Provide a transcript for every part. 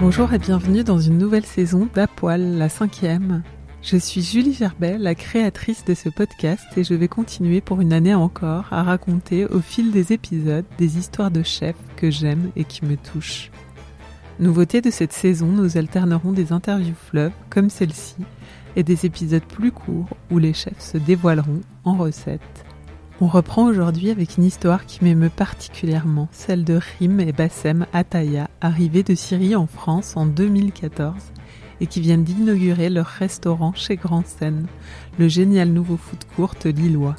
Bonjour et bienvenue dans une nouvelle saison d'Apoil, la cinquième. Je suis Julie Gerbet, la créatrice de ce podcast et je vais continuer pour une année encore à raconter au fil des épisodes des histoires de chefs que j'aime et qui me touchent. Nouveauté de cette saison, nous alternerons des interviews fleuves comme celle-ci et des épisodes plus courts où les chefs se dévoileront en recettes. On reprend aujourd'hui avec une histoire qui m'émeut particulièrement, celle de Rim et Bassem Ataya, arrivés de Syrie en France en 2014 et qui viennent d'inaugurer leur restaurant chez Grand Seine, le génial nouveau food court lillois.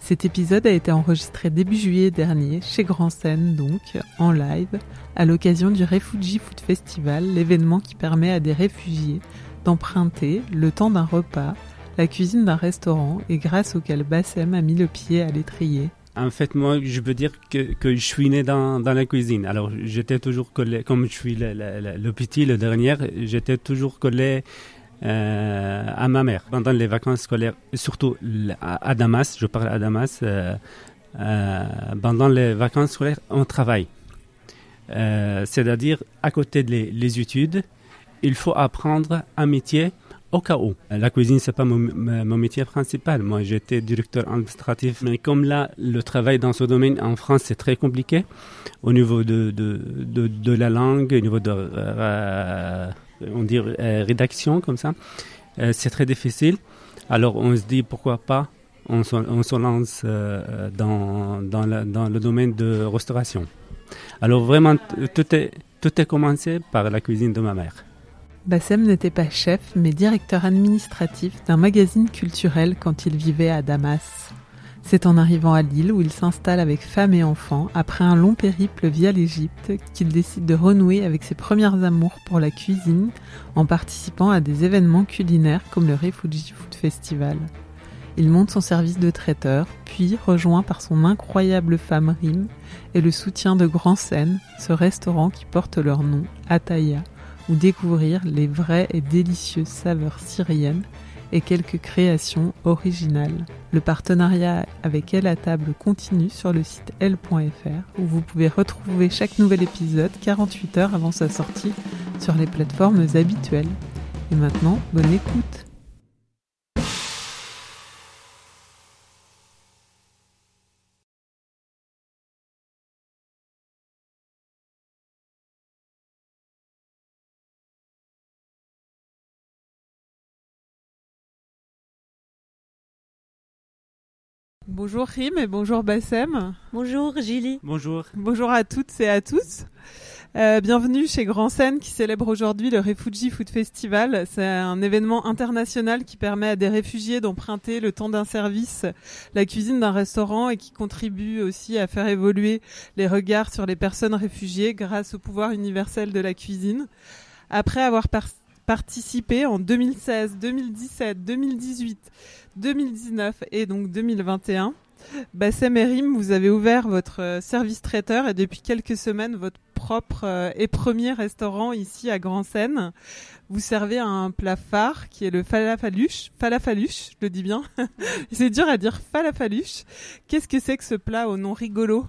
Cet épisode a été enregistré début juillet dernier chez Grand Seine donc, en live, à l'occasion du Refugee Food Festival, l'événement qui permet à des réfugiés d'emprunter, le temps d'un repas, la cuisine d'un restaurant et grâce auquel Bassem a mis le pied à l'étrier. En fait, moi, je veux dire que, je suis né dans, la cuisine. Alors, j'étais toujours collé, comme je suis le, le, petit, le dernier, j'étais toujours collé euh, à ma mère. Pendant les vacances scolaires, surtout à, Damas, je parle à Damas, euh, euh, pendant les vacances scolaires, on travaille. C'est-à-dire, à côté des études, il faut apprendre un métier au cas où. La cuisine, c'est pas mon, métier principal. Moi, j'étais directeur administratif. Mais comme là, le travail dans ce domaine en France, c'est très compliqué au niveau de, de, de, la langue, au niveau de, euh, on dit, euh, rédaction, comme ça. Euh, c'est très difficile. Alors, on se dit, pourquoi pas, on se, on se lance dans, dans le domaine de restauration. Alors, vraiment, tout est, tout est commencé par la cuisine de ma mère. Bassem n'était pas chef, mais directeur administratif d'un magazine culturel quand il vivait à Damas. C'est en arrivant à Lille où il s'installe avec femme et enfants, après un long périple via l'Égypte, qu'il décide de renouer avec ses premières amours pour la cuisine en participant à des événements culinaires comme le Refugee Food Festival. Il monte son service de traiteur, puis, rejoint par son incroyable femme Rim et le soutien de Grand Seine, ce restaurant qui porte leur nom, Ataya, ou découvrir les vraies et délicieuses saveurs syriennes et quelques créations originales. Le partenariat avec Elle à table continue sur le site L.fr où vous pouvez retrouver chaque nouvel épisode 48 heures avant sa sortie sur les plateformes habituelles. Et maintenant, bonne écoute Bonjour Rim et bonjour Bassem. Bonjour Gilly. Bonjour. Bonjour à toutes et à tous. Euh, bienvenue chez Grand Seine qui célèbre aujourd'hui le Refugee Food Festival. C'est un événement international qui permet à des réfugiés d'emprunter le temps d'un service, la cuisine d'un restaurant et qui contribue aussi à faire évoluer les regards sur les personnes réfugiées grâce au pouvoir universel de la cuisine. Après avoir par participé en 2016, 2017, 2018, 2019 et donc 2021. Bassem Erim, vous avez ouvert votre service traiteur et depuis quelques semaines votre propre euh, et premier restaurant ici à Grand Seine. Vous servez un plat phare qui est le falafaluche. Falafaluche, je le dis bien. c'est dur à dire falafaluche. Qu'est-ce que c'est que ce plat au nom rigolo?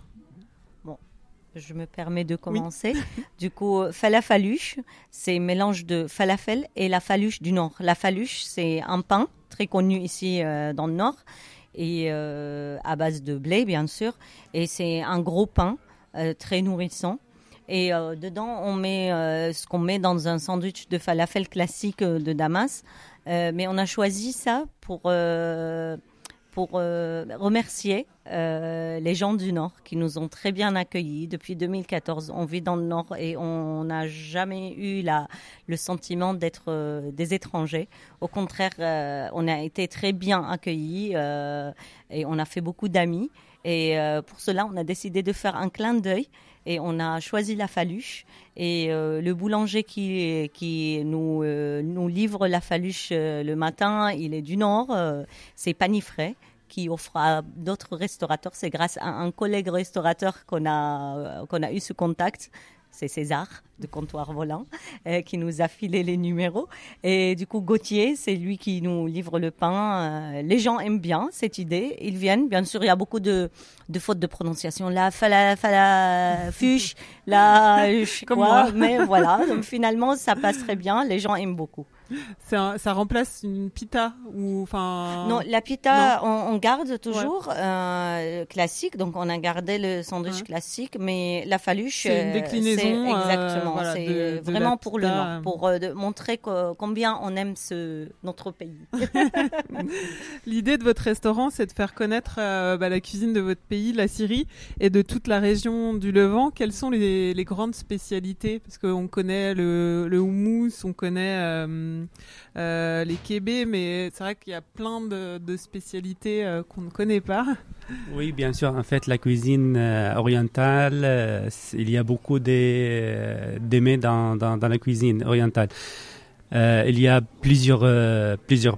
Je me permets de commencer. Du coup, falafaluche, c'est mélange de falafel et la faluche du Nord. La faluche, c'est un pain très connu ici euh, dans le Nord et euh, à base de blé, bien sûr. Et c'est un gros pain euh, très nourrissant. Et dedans, on met ce qu'on met dans un sandwich de falafel classique de Damas. mais on a choisi ça pour pour euh, remercier euh, les gens du Nord qui nous ont très bien accueillis depuis 2014. On vit dans le Nord et on n'a jamais eu le sentiment d'être euh, des étrangers. Au contraire, on a été très bien accueillis et on a fait beaucoup d'amis. Et pour cela, on a décidé de faire un clin d'œil et on a choisi la faluche. Et le boulanger qui, nous livre la faluche le matin, il est du Nord, c'est Panifray qui offre à d'autres restaurateurs. C'est grâce à un collègue restaurateur qu'on a, qu'on a eu ce contact c'est César de Comptoir Volant euh, qui nous a filé les numéros. Et du coup, Gauthier, c'est lui qui nous livre le pain. Euh, les gens aiment bien cette idée. Ils viennent. Bien sûr, il y a beaucoup de, de fautes de prononciation. La fala, fala, fuche, la, quoi. Mais voilà. Donc finalement, ça passe très bien. Les gens aiment beaucoup. Ça remplace une pita ou enfin Non, la pita on, garde toujours euh, classique, donc on a gardé le sandwich classique, mais la faluche c'est une déclinaison euh, exactement, c'est vraiment pour le pour euh, montrer combien on aime ce notre pays. L'idée de votre restaurant, c'est de faire connaître bah, la cuisine de votre pays, la Syrie, et de toute la région du Levant. Quelles sont les, les grandes spécialités? Parce qu'on connaît le, le houmous, on connaît euh, les kébés, mais c'est vrai qu'il y a plein de, spécialités euh, qu'on ne connaît pas. Oui, bien sûr. En fait, la cuisine euh, orientale, il y a beaucoup d'aimer dans, dans, la cuisine orientale. il y a plusieurs,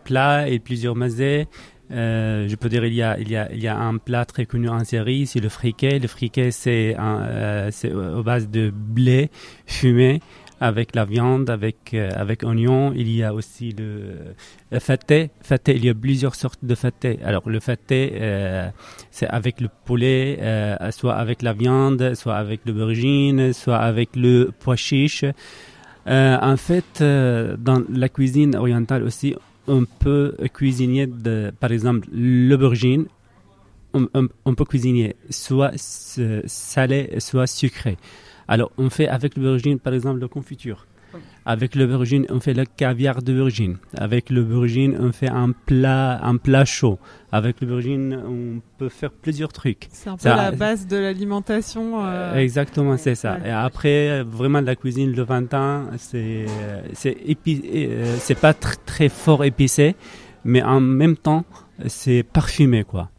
plats et plusieurs mazés. je peux dire il y a un plat très connu en série, c'est le friquet. Le friquet c'est euh, c'est au base de blé fumé avec la viande, avec, euh, avec oignon. Il y a aussi le, le faté. il y a plusieurs sortes de faté. Alors, le faté, euh, c'est avec le poulet, euh, soit avec la viande, soit avec l'aubergine, soit avec le pois chiche. en fait, dans la cuisine orientale aussi, on peut cuisiner, de, par exemple, l'aubergine. On, on, peut cuisiner soit salé, soit sucré. Alors, on fait avec l'aubergine, par exemple, la confiture. Avec l'aubergine, on fait le caviar d'aubergine. Avec l'aubergine, on fait un plat, un plat chaud. Avec l'aubergine, on peut faire plusieurs trucs. C'est un peu la base de l'alimentation. Euh, exactement, c'est ça. Et après, vraiment, la cuisine le 20 ans, c'est c'est euh, c'est pas très fort épicé, mais en même temps, c'est parfumé, quoi.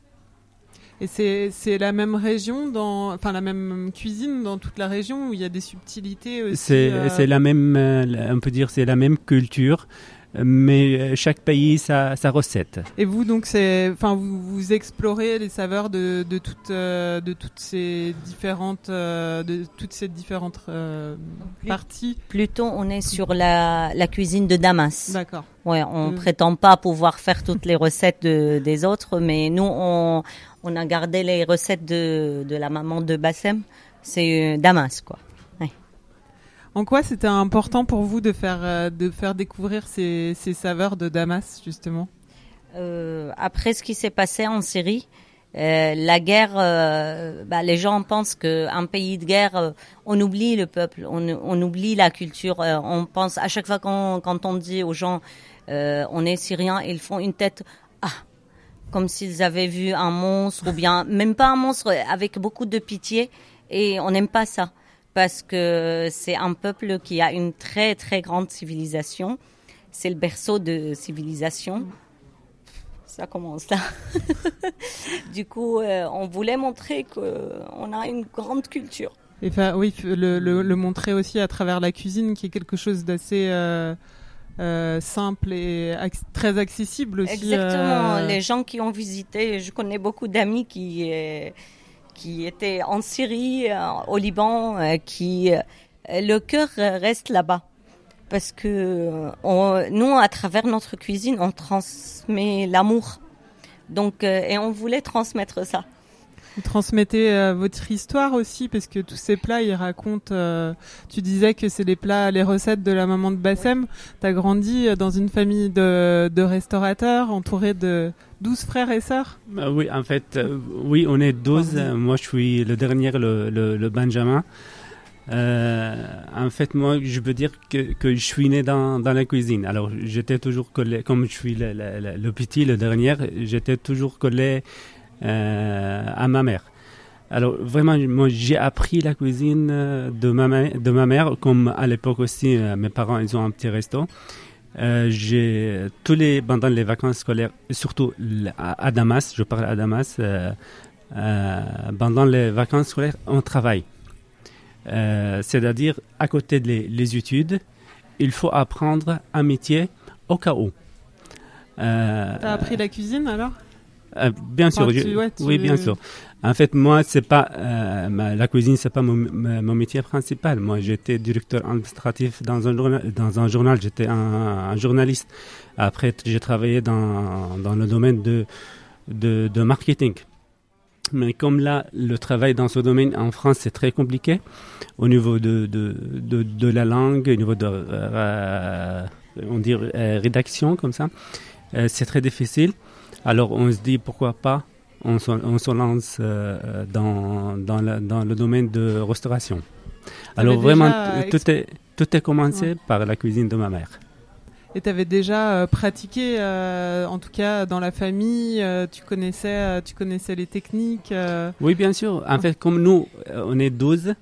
Et c'est la même région, dans, enfin la même cuisine dans toute la région où il y a des subtilités aussi. C'est euh, la même, euh, on peut dire, c'est la même culture mais euh, chaque pays sa, sa recette. Et vous donc c'est enfin vous, vous, explorez les saveurs de, de toutes de toutes ces différentes de toutes ces différentes parties. Plutôt on est sur la, la cuisine de Damas. D'accord. Ouais, on prétend pas pouvoir faire toutes les recettes de, des autres, mais nous on on a gardé les recettes de, de la maman de Bassem. C'est euh, Damas, quoi. En quoi c'était important pour vous de faire, euh, de faire découvrir ces, ces saveurs de Damas, justement? Euh, Après ce qui s'est passé en Syrie, euh, la guerre, euh, bah, les gens pensent qu'un pays de guerre, on oublie le peuple, on, on oublie la culture. on pense à chaque fois quand, quand on dit aux gens, on est syrien, ils font une tête, comme s'ils avaient vu un monstre ou bien même pas un monstre avec beaucoup de pitié et on n'aime pas ça parce que c'est un peuple qui a une très très grande civilisation. C'est le berceau de civilisation. Ça commence là. du coup, euh, on voulait montrer qu'on a une grande culture. Et oui, le, le, montrer aussi à travers la cuisine, qui est quelque chose d'assez euh, euh, simple et très accessible aussi. Exactement. Les gens qui ont visité, je connais beaucoup d'amis qui qui étaient en Syrie, euh, au Liban, euh, qui euh, le cœur reste là-bas. Parce que nous, à travers notre cuisine, on transmet l'amour. Donc, euh, et on voulait transmettre ça. Vous transmettez euh, votre histoire aussi, parce que tous ces plats, ils racontent. euh, tu disais que c'est les plats, les recettes de la maman de Bassem. T'as grandi euh, dans une famille de, de restaurateurs, entouré de 12 frères et sœurs? Euh, oui, en fait, euh, oui, on est 12. Pardon. Euh, Moi, je suis le dernier, le, le, le Benjamin. Euh, en fait, moi, je peux dire que, que je suis né dans, dans la cuisine. Alors, j'étais toujours collé, comme je suis le, le, le- le petit, le dernier, j'étais toujours collé à ma mère. Alors, vraiment, moi, j'ai appris la cuisine euh, de ma, mère, comme à l'époque aussi, euh, mes parents, ils ont un petit resto. Euh, j'ai tous les pendant les vacances scolaires, surtout à, Damas, je parle à Damas. euh, euh, pendant les vacances scolaires, on travaille. Euh, C'est-à-dire à côté des les études, il faut apprendre un métier au cas où. Euh, T'as appris la cuisine alors? Euh, bien sûr, Enfin, je- tu- ouais, tu- oui, bien sûr. En fait, moi, c'est pas euh, ma- la cuisine, c'est pas mon, métier principal. Moi, j'étais directeur administratif dans un journal. Dans un journal, j'étais un, un journaliste. Après, j'ai travaillé dans, dans le domaine de, de, de marketing. Mais comme là, le travail dans ce domaine en France, c'est très compliqué au niveau de, de, de, de la langue, au niveau de, euh, on dit, rédaction, comme ça. C'est très difficile. Alors on se dit pourquoi pas, on se, on se lance euh, dans, dans, la- dans le domaine de restauration. Alors vraiment, tout est, tout est commencé Ouais. par la cuisine de ma mère. Et t'avais déjà euh, pratiqué, euh, en tout cas dans la famille, euh, tu connaissais, tu connaissais les techniques. Oui, bien sûr. En fait, comme nous, on est 12,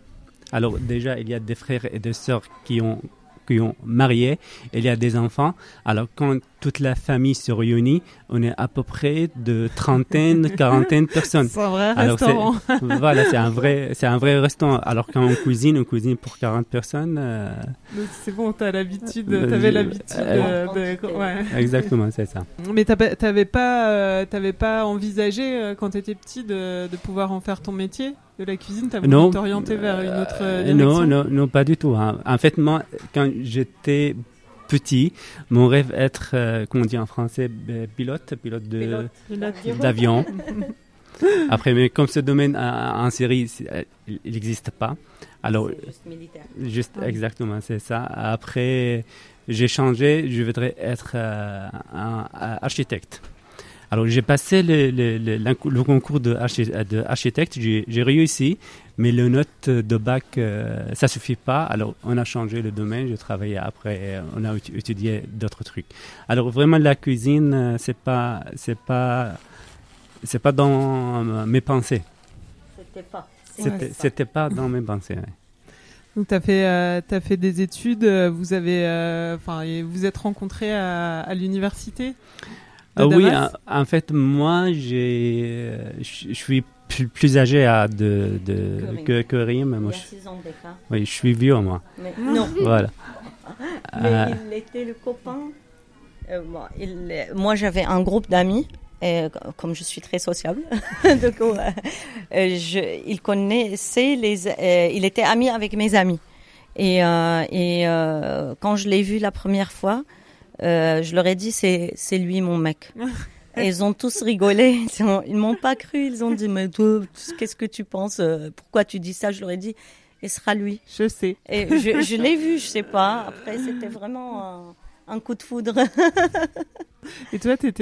alors déjà, il y a des frères et des sœurs qui ont, qui ont marié, il y a des enfants. Alors, quand toute la famille se réunit, on est à peu près de trentaine, quarantaine de personnes. C'est un vrai Alors, restaurant. voilà, c'est un vrai, c'est un vrai restaurant. Alors quand on cuisine, on cuisine pour 40 personnes. euh, Donc, C'est bon, t'as l'habitude, Euh, t'avais l'habitude euh, de, de- ouais. exactement, c'est ça. Mais t'avais pas, euh, t'avais pas envisagé euh, quand t'étais petit de, de pouvoir en faire ton métier de la cuisine? T'as voulu t'orienter vers une autre euh, Euh, direction? non, non, non, pas du tout. hein. En fait, moi, quand j'étais petit, mon rêve être, euh, comment on dit en français, euh, pilote, pilote de d'avion. Après, mais comme ce domaine euh, en série, c'est- euh, il n'existe pas. Alors, Juste militaire. Juste, Ah exactement, c'est ça. Après, j'ai changé, je voudrais être euh, un, un architecte. Alors, j'ai passé le, le, le, l'inc- le concours de, archi- de j'ai réussi, mais le note de bac, euh, ça suffit pas. Alors, on a changé le domaine, j'ai travaillé après, on a étu- étudié d'autres trucs. Alors, vraiment, la cuisine, euh, c'est pas, c'est pas, c'est pas dans euh, mes pensées. C'était pas. C'était, pas dans mes pensées. ouais. Donc t'as fait, euh, t'as fait des études. euh, Vous avez, euh, enfin, et vous êtes rencontrés à, à l'université. de Ah oui, en, en fait, moi, je suis plus, plus âgé à de, de, que, que Rim. Il Moi, y a je, six ans d'écart. oui, je suis vieux, moi. Mais non, Voilà. mais Euh, il était le copain. Euh, bon, il- moi, j'avais un groupe d'amis. Et comme je suis très sociable, donc, euh, je, il connaissait les, euh, il était ami avec mes amis. Et, euh, et euh, quand je l'ai vu la première fois, euh, je leur ai dit c'est c'est lui mon mec. Et ils ont tous rigolé. Ils ont- Ils m'ont pas cru. Ils ont dit mais toi qu'est-ce que tu penses euh, Pourquoi tu dis ça? Je leur ai dit ce sera lui. Je sais. Et je, je l'ai vu, je sais pas. Après, c'était vraiment un coup de foudre. Et toi, tu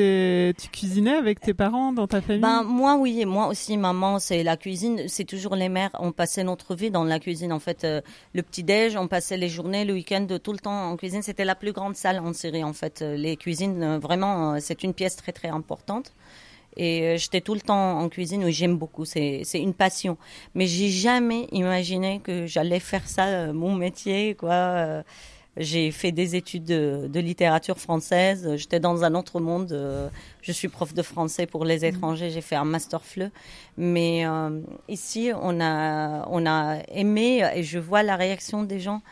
cuisinais avec tes parents dans ta famille? Ben, moi, oui, moi aussi, maman, c'est la cuisine. C'est toujours les mères. On passait notre vie dans la cuisine. En fait, euh, le petit-déj, on passait les journées, le week-end, tout le temps en cuisine. C'était la plus grande salle en Syrie, en fait. Euh, Les cuisines, euh, vraiment, c'est une pièce très, très importante. Et j'étais tout le temps en cuisine, oui, j'aime beaucoup, c'est une passion. Mais j'ai jamais imaginé que j'allais faire ça, mon métier, quoi. J'ai fait des études de, de littérature française. J'étais dans un autre monde. euh, Je suis prof de français pour les étrangers. J'ai fait un master FLE. Mais euh, ici, on a, on a aimé et je vois la réaction des gens.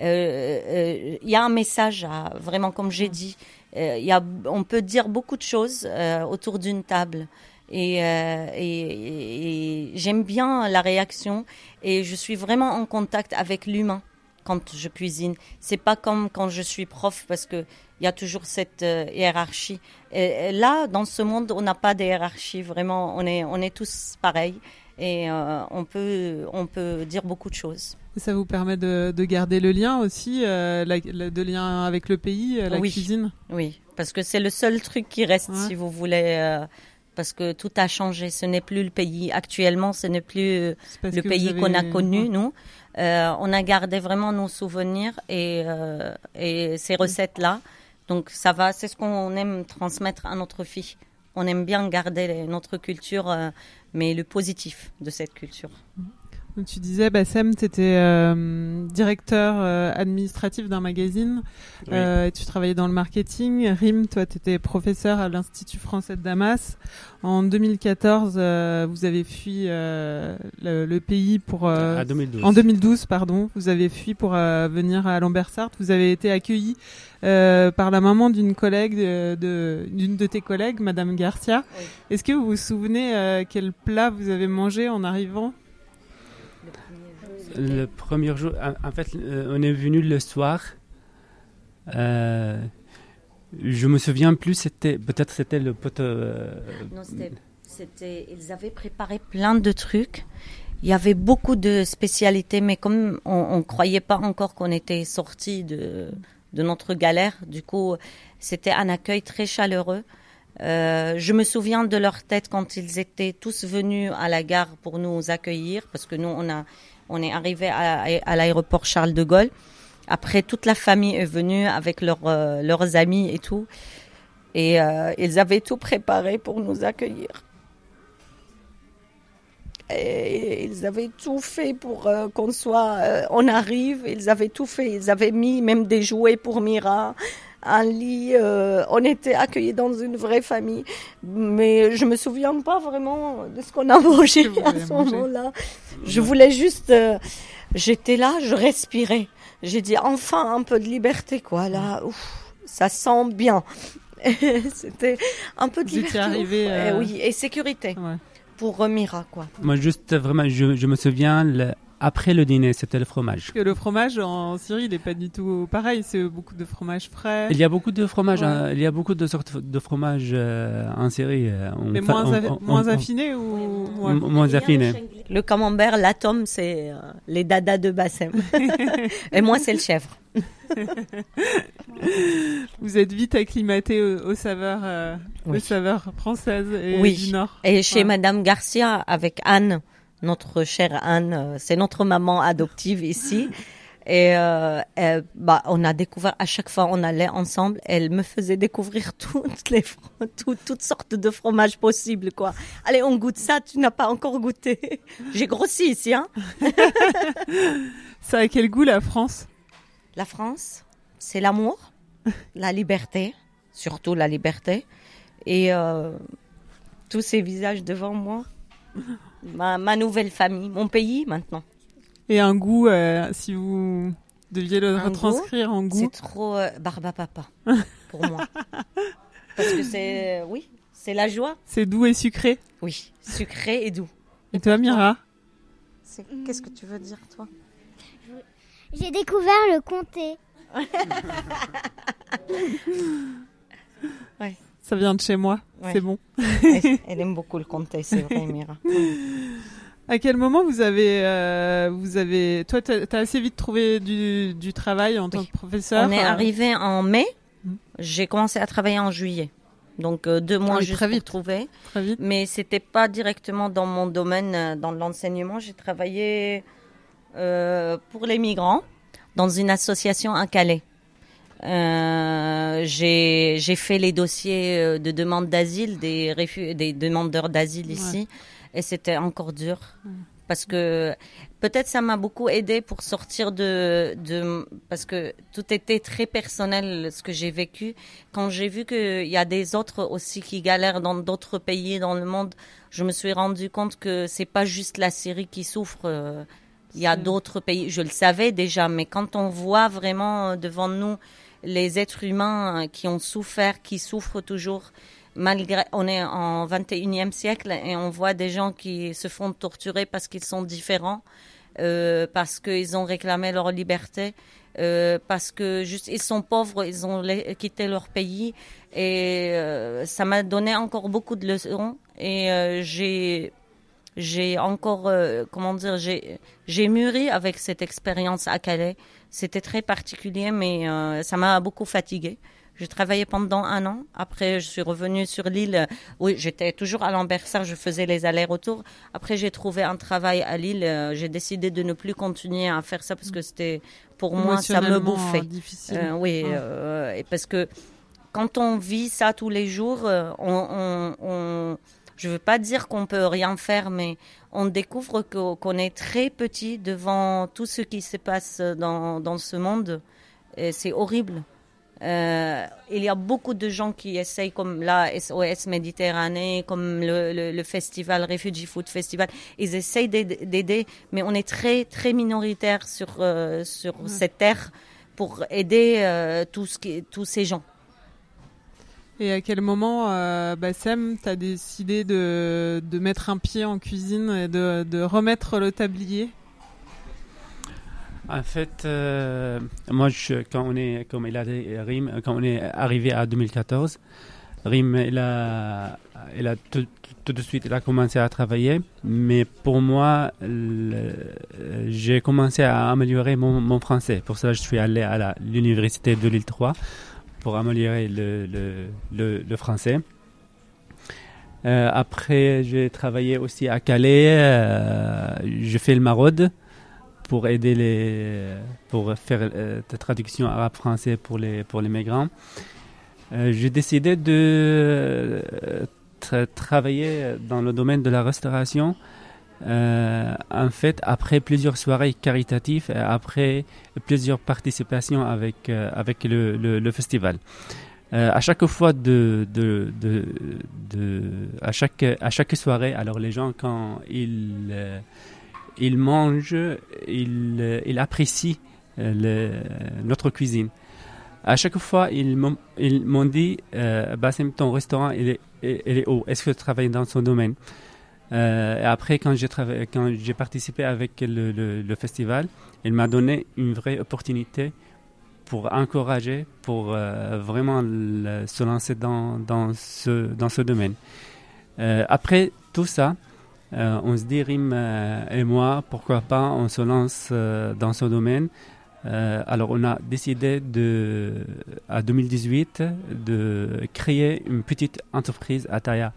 Euh, euh, Il y a un message, à, vraiment, comme j'ai dit. Euh, il y a, on peut dire beaucoup de choses autour d'une table. Euh, et- et j'aime bien la réaction et je suis vraiment en contact avec l'humain quand je cuisine. C'est pas comme quand je suis prof parce que il y a toujours cette euh, hiérarchie. Et, et là, dans ce monde, on n'a pas de hiérarchie. Vraiment, on est, on est tous pareils et euh, on peut, on peut dire beaucoup de choses. Et ça vous permet de, de garder le lien aussi, euh, la- de lien avec le pays, euh, la Oui. cuisine? Oui, parce que c'est le seul truc qui reste, Ouais. si vous voulez. parce que tout a changé. Ce n'est plus le pays. Actuellement, ce n'est plus le pays qu'on a connu, Ouais. nous. Euh, on a gardé vraiment nos souvenirs et, euh, et ces recettes-là. Donc ça va, c'est ce qu'on aime transmettre à notre fille. On aime bien garder notre culture, euh, mais le positif de cette culture. Donc, tu disais, Bassem, tu étais euh, directeur euh, administratif d'un magazine Oui. euh, et tu travaillais dans le marketing. Rim, toi, tu étais professeur à l'Institut français de Damas. En 2014, euh, vous avez fui euh, le, le pays pour... euh, à 2012. En 2012, pardon, vous avez fui pour euh, venir à Lambersart. Vous avez été accueilli euh, par la maman d'une collègue, de- de- d'une de, tes collègues, Madame Garcia. Oui. Est-ce que vous vous souvenez euh, quel plat vous avez mangé en arrivant? Le premier jour, en, fait, euh, on est venu le soir. Euh, je me souviens plus, c'était peut-être c'était le pote. euh, Non, c'était, ils avaient préparé plein de trucs. Il y avait beaucoup de spécialités, mais comme on ne croyait pas encore qu'on était sorti de, de notre galère, du coup, c'était un accueil très chaleureux. Euh, je me souviens de leur tête quand ils étaient tous venus à la gare pour nous accueillir, parce que nous, on, a, on est arrivé à, l'aéroport Charles de Gaulle. Après, toute la famille est venue avec leurs, euh, leurs amis et tout. Et euh, ils avaient tout préparé pour nous accueillir. Et ils avaient tout fait pour euh, qu'on soit. on arrive, ils avaient tout fait. Ils avaient mis même des jouets pour Mira, un lit. euh, on était accueillis dans une vraie famille. Mais je me souviens pas vraiment de ce qu'on a mangé Que à ce moment-là. Je voulais juste. euh, J'étais là, je respirais. J'ai dit enfin un peu de liberté, quoi. Là, ouf, ça sent bien. C'était un peu de liberté. arrivé, Eh euh, oui, et sécurité Ouais. pour Mira, quoi. Moi, juste vraiment, je, je me souviens, le- après le dîner, c'était le fromage. Parce que le fromage en Syrie, il n'est pas du tout pareil. C'est beaucoup de fromage frais. Il y a beaucoup de fromages, Ouais. hein, il y a beaucoup de sortes de fromages euh, en série. euh, on Mais moins, on- affi- on- moins on- affiné ou ouais. Moins affiné. Le camembert, l'atome, c'est euh, les dadas de Bassem. et moi, c'est le chèvre. Vous êtes vite acclimaté aux, aux saveurs, euh, Oui. aux saveurs françaises et Oui. du Nord. Et chez Ouais. Madame Garcia, avec Anne, notre chère Anne, euh, c'est notre maman adoptive ici. Et euh, bah, on a découvert, à chaque fois on allait ensemble, elle me faisait découvrir toutes les tout- toutes sortes de fromages possibles. quoi. Allez, on goûte ça, tu n'as pas encore goûté. J'ai grossi ici. Hein. Ça a quel goût la France? La France, c'est l'amour, la liberté, surtout la liberté, et euh, tous ces visages devant moi. Ma, ma nouvelle famille, mon pays maintenant. Et un goût, euh, si vous deviez le Un retranscrire en goût. C'est trop euh, barba papa pour moi. Parce que c'est, oui, c'est la joie. C'est doux et sucré. Oui, sucré et doux. Et toi, Mira C'est- Qu'est-ce que tu veux dire, toi? J'ai découvert le comté. Ça vient de chez moi. Ouais. C'est bon. elle, elle aime beaucoup le comté, c'est vrai, Mira. À quel moment vous avez, euh, vous avez, toi, t'as as assez vite trouvé du, du travail en tant que professeur. On est euh, arrivé en mai. Mhm. J'ai commencé à travailler en juillet. Donc euh, deux mois oui, juste très pour vite. trouver. très vite. Mais c'était pas directement dans mon domaine, dans l'enseignement. J'ai travaillé euh, pour les migrants dans une association à Calais. Euh, j'ai fait les dossiers euh, de demande d'asile des des demandeurs d'asile ici. Et c'était encore dur. Parce que peut-être ça m'a beaucoup aidé pour sortir de de parce que tout était très personnel ce que j'ai vécu. Quand j'ai vu qu'il y a des autres aussi qui galèrent dans d'autres pays dans le monde je me suis rendu compte que c'est pas juste la Syrie qui souffre euh, il y a d'autres pays. Je le savais déjà mais quand on voit vraiment euh, devant nous les êtres humains euh, qui ont souffert qui souffrent toujours malgré, on est en 21e siècle et on voit des gens qui se font torturer parce qu'ils sont différents, euh, parce qu'ils ont réclamé leur liberté, euh, parce que juste ils sont pauvres, ils ont quitté leur pays et ça m'a donné encore beaucoup de leçons et j'ai j'ai encore euh, comment dire j'ai mûri avec cette expérience à Calais. C'était très particulier, mais euh, ça m'a beaucoup fatiguée. J'ai travaillé pendant un an. Après, je suis revenue sur l'île. Oui, j'étais toujours à Lambersart. Je faisais les allers-retours. Après, j'ai trouvé un travail à Lille. Euh, J'ai décidé de ne plus continuer à faire ça parce que c'était pour moi ça me Émotionnellement, bouffait. difficile. Euh, oui, Ouais. euh, et parce que quand on vit ça tous les jours, on, on, on- je veux pas dire qu'on peut rien faire, mais on découvre qu'on est très petit devant tout ce qui se passe dans, dans ce monde. Et c'est horrible. Euh, il y a beaucoup de gens qui essayent, comme la SOS Méditerranée, comme le, le, le festival Refugee Food Festival, ils essayent d'aid- d'aider, mais on est très très minoritaire sur euh, sur cette terre pour aider euh, qui, tous ces gens. Et à quel moment, euh, Bassem, t'as décidé de, de mettre un pied en cuisine et de, de remettre le tablier? En fait, euh, moi, quand on est, comme il a dit, quand on est arrivé à 2014, Rim, il a, il a tout, de suite, il a commencé à travailler. Mais pour moi, j'ai commencé à améliorer mon, français. Pour cela, je suis allé à l'université de Lille 3 pour améliorer le, le, français. Euh, après, j'ai travaillé aussi à Calais. Euh, je fais le maraude pour aider les pour faire euh, la traduction arabe français pour les pour les migrants. Euh, j'ai décidé de euh, tra- travailler dans le domaine de la restauration. Euh, en fait, après plusieurs soirées caritatives, et après plusieurs participations avec euh, avec le, festival. Euh, à chaque fois de, de, de, à chaque à chaque soirée, alors les gens quand ils euh, ils mangent, ils, euh, ils apprécient euh, notre cuisine. À chaque fois, ils m'ont dit, euh, Bassem, ton restaurant, il est, il est haut. Est-ce que tu travailles dans son domaine? Euh, et Après, quand j'ai participé avec le, festival, il m'a donné une vraie opportunité pour encourager, pour euh, vraiment se lancer dans, ce, domaine. Euh, après tout ça, on se dit, Rim et moi, pourquoi pas, on se lance dans ce domaine. Alors, on a décidé de, à 2018 de créer une petite entreprise à taille,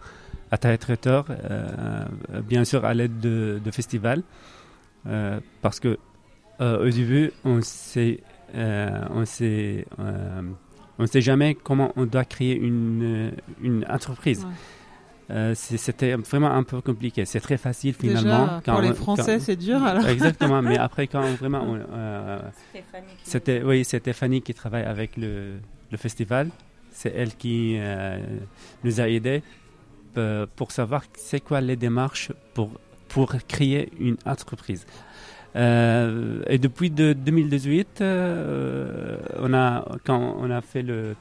à taille traiteur, euh, bien sûr à l'aide de, de festivals, euh, parce que euh, au début, on s'est, euh, on euh, on sait jamais comment on doit créer une, une entreprise. Ouais. Euh, c'était vraiment un peu compliqué. C'est très facile finalement. Déjà, quand pour les Français, c'est dur. Alors. Exactement, mais après quand vraiment, on, euh, Stéphanie qui- c'était oui, c'était Fanny qui travaille avec le, le festival. C'est elle qui euh, nous a aidés pour savoir c'est quoi les démarches pour pour créer une entreprise. Euh, et depuis de 2018, euh, on a quand on a fait le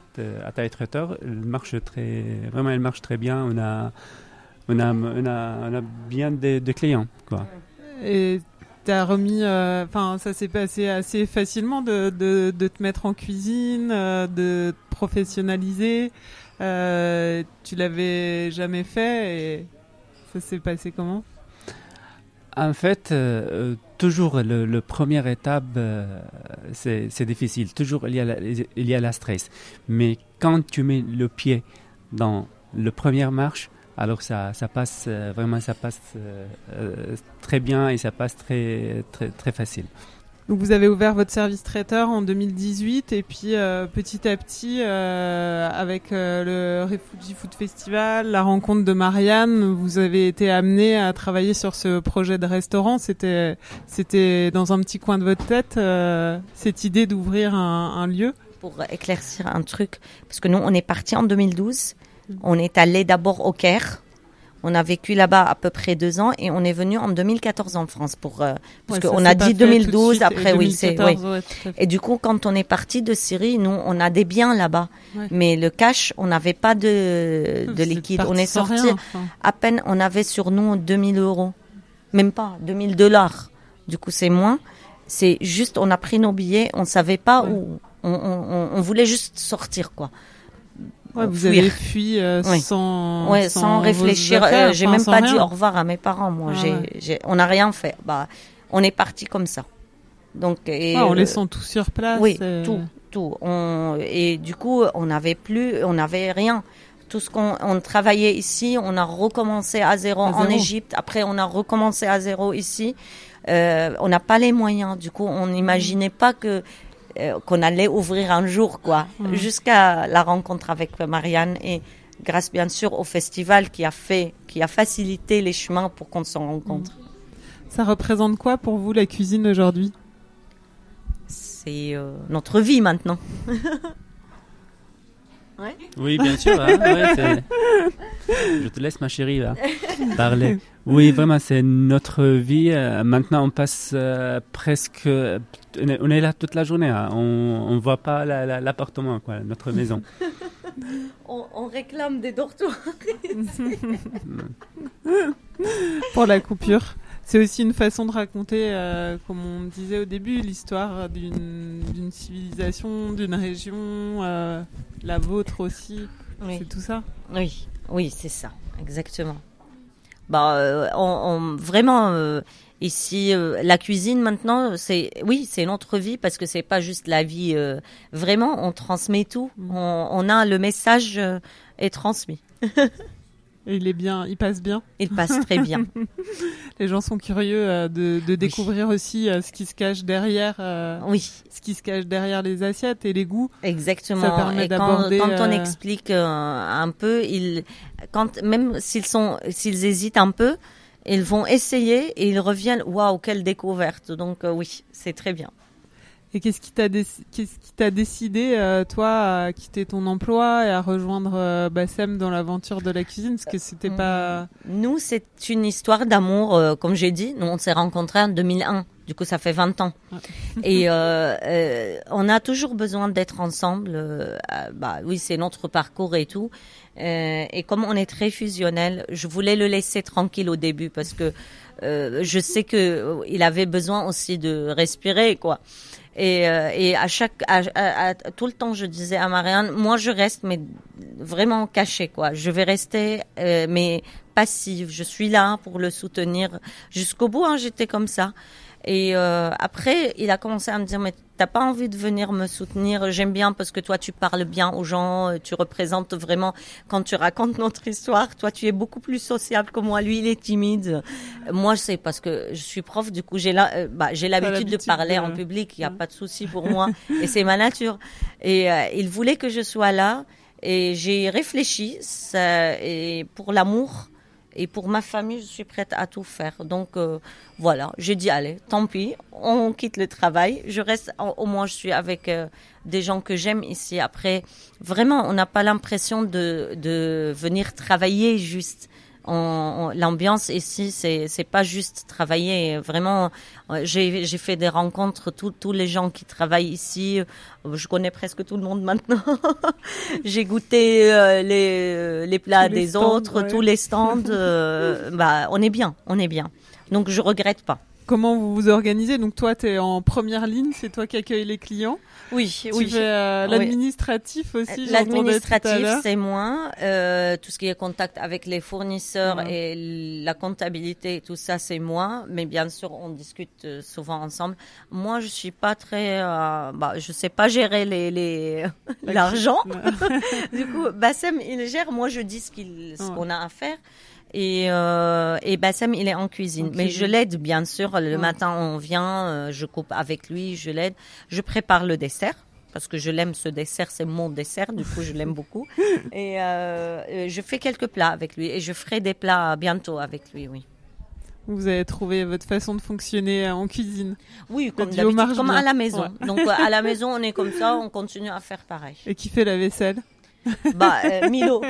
taille traiteur, elle marche très vraiment, elle marche très bien. On a on a on a, bien de, clients quoi. Et t'as remis, euh, enfin, ça s'est passé assez facilement de, de, de te mettre en cuisine, euh, de te professionnaliser. Euh, tu l'avais jamais fait et ça s'est passé comment? En fait, euh, toujours le, première étape, euh, c'est difficile. Toujours il y, a la, il y a la stress. Mais quand tu mets le pied dans le première marche, alors ça, ça passe vraiment, ça passe très bien et ça passe très très très facile. Donc vous avez ouvert votre service traiteur en 2018 et puis euh, petit à petit euh, avec euh, le Refugee Food Festival, la rencontre de Marianne, vous avez été amené à travailler sur ce projet de restaurant. C'était c'était dans un petit coin de votre tête cette idée d'ouvrir un, un lieu? pour éclaircir un truc, parce que nous, on est parti en 2012. On est allé d'abord au Caire. On a vécu là-bas à peu près deux ans et on est venu en 2014 en France pour euh, parce Ouais, qu'on a dit fait tout de 2012 suite, et après oui c'est 2014, oui. ouais. Et du coup quand on est parti de Syrie, nous on a des biens là-bas, Ouais. mais le cash on n'avait pas de de liquide. On est sorti enfin. à peine on avait sur nous 2000 euros, même pas 2000 dollars. Du coup c'est moins. C'est juste on a pris nos billets, on savait pas où. On, on, on- on voulait juste sortir quoi. Ouais, vous fuir. avez fui euh, Oui. sans, Ouais, sans, vos réfléchir. euh, j'ai même pas rien. dit au revoir à mes parents. Moi, Ah j'ai, ouais. j'ai- on n'a rien fait. Bah, on est parti comme ça. Donc, et, en euh, laissant tout sur place. oui, euh, tout, tout. On, et du coup, on n'avait plus, on n'avait rien. Tout ce qu'on on travaillait ici, on a recommencé à zéro À en. Égypte. Après, on a recommencé à zéro ici. Euh, on n'a pas les moyens. Du coup, on n'imaginait pas que euh, qu'on allait ouvrir un jour, quoi. Mm. Jusqu'à la rencontre avec Marianne et grâce bien sûr au festival qui a fait, qui a facilité les chemins pour qu'on se rencontre. Ça représente quoi pour vous la cuisine aujourd'hui? C'est euh, notre vie maintenant. Oui, bien sûr. hein, ouais, Je te laisse, ma chérie, là, parler. Oui, vraiment, c'est notre vie. euh, Maintenant, on passe euh, presque. On est, là toute la journée. hein, On ne voit pas la- la- l'appartement, quoi, notre maison. On, on réclame des dortoirs. pour la coupure. C'est aussi une façon de raconter, euh, comme on disait au début, l'histoire d'une civilisation, d'une région, euh, la vôtre aussi. Oui. C'est tout ça. Oui, oui, c'est ça, exactement. Bah, euh, on, on- vraiment ici, la cuisine maintenant, c'est oui, c'est notre vie parce que c'est pas juste la vie. vraiment, on transmet tout. On, on a le message est transmis. Il est bien, il passe bien. Il passe très bien. Les gens sont curieux euh, de, de découvrir aussi euh, ce qui se cache derrière, euh, Oui, ce qui se cache derrière les assiettes et les goûts. exactement. Ça permet Et quand, on explique un peu, ils, quand même s'ils sont, s'ils hésitent un peu, ils vont essayer et ils reviennent. Waouh, quelle découverte Donc oui, c'est très bien. Et qu'est-ce qui t'a qui t'a décidé, euh, toi, à quitter ton emploi et à rejoindre euh, Bassem dans l'aventure de la cuisine? Parce que c'était Mm. pas. Nous, c'est une histoire d'amour, euh, comme j'ai dit. Nous, on s'est rencontrés en 2001. Du coup, ça fait 20 ans. Et euh, euh, on a toujours besoin d'être ensemble. euh, euh, bah oui, c'est notre parcours et tout. Euh, et comme on est très fusionnel, je voulais le laisser tranquille au début parce que euh, je sais que euh, il avait besoin aussi de respirer, quoi. Et, euh, et à chaque, à, tout le temps, je disais à Marianne, moi je reste, mais vraiment cachée, quoi. Je vais rester, euh, mais passive. Je suis là pour le soutenir jusqu'au bout. Hein, J'étais comme ça. Et euh, après, il a commencé à me dire, mais t'as pas envie de venir me soutenir? J'aime bien parce que toi, tu parles bien aux gens, euh, tu représentes vraiment, quand tu racontes notre histoire, toi, tu es beaucoup plus sociable que moi. Lui, il est timide. Moi, c'est parce que je suis prof, du coup, j'ai la, euh, bah, j'ai l'habitude de parler de- en public, il n'y a pas de souci pour moi. et c'est ma nature. Et euh, il voulait que je sois là. Et j'ai réfléchi, ça, et pour l'amour, et pour ma famille, je suis prête à tout faire. Donc euh, voilà, j'ai dit allez, tant pis, on quitte le travail. Je reste, au moins je suis avec euh, des gens que j'aime ici. Après, vraiment, on n'a pas l'impression de, de venir travailler juste. L'ambiance ici, c'est c'est pas juste travailler. Vraiment, euh, j'ai j'ai fait des rencontres. Tous tous les gens qui travaillent ici, euh, je connais presque tout le monde maintenant. j'ai goûté euh, les les plats les des stands, autres, ouais. tous les stands. euh, bah, on est bien, on est bien. Donc je regrette pas. Comment vous vous organisez Donc toi, tu es en première ligne, c'est toi qui accueille les clients. Oui, Tu fais euh, Oui. l'administratif aussi. tout à L'administratif, c'est moi. Euh, tout ce qui est contact avec les fournisseurs et la comptabilité, tout ça, c'est moi. Mais bien sûr, on discute euh, souvent ensemble. Moi, je suis pas très, euh, bah, je sais pas gérer les, les l'argent. du coup, Bassem, il gère. Moi, je dis ce qu'il, ce Ouais. qu'on a à faire. Et, euh, et Bassem, il est en cuisine. En Mais cuisine. je l'aide, bien sûr. Le Ouais. matin, on vient, euh, je coupe avec lui, je l'aide. Je prépare le dessert. Parce que je l'aime ce dessert, c'est mon dessert, du coup je l'aime beaucoup. Et euh, euh, je fais quelques plats avec lui et je ferai des plats bientôt avec lui, oui. Vous avez trouvé votre façon de fonctionner en cuisine. Oui, comme comme à la maison. Ouais. Donc à la maison, on est comme ça, on continue à faire pareil. Et qui fait la vaisselle? Bah, euh, Milo,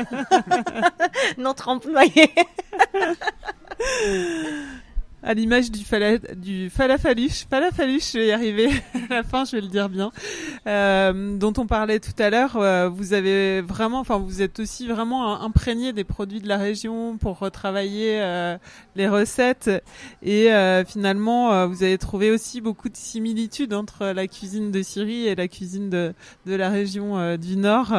notre employé. À l'image du, fala, du falafaluche, falafaluche, je vais y arriver, à la fin je vais le dire bien, euh, dont on parlait tout à l'heure, euh, vous avez vraiment, enfin vous êtes aussi vraiment imprégné des produits de la région pour retravailler euh, les recettes et euh, finalement euh, vous avez trouvé aussi beaucoup de similitudes entre la cuisine de Syrie et la cuisine de, de la région euh, du Nord,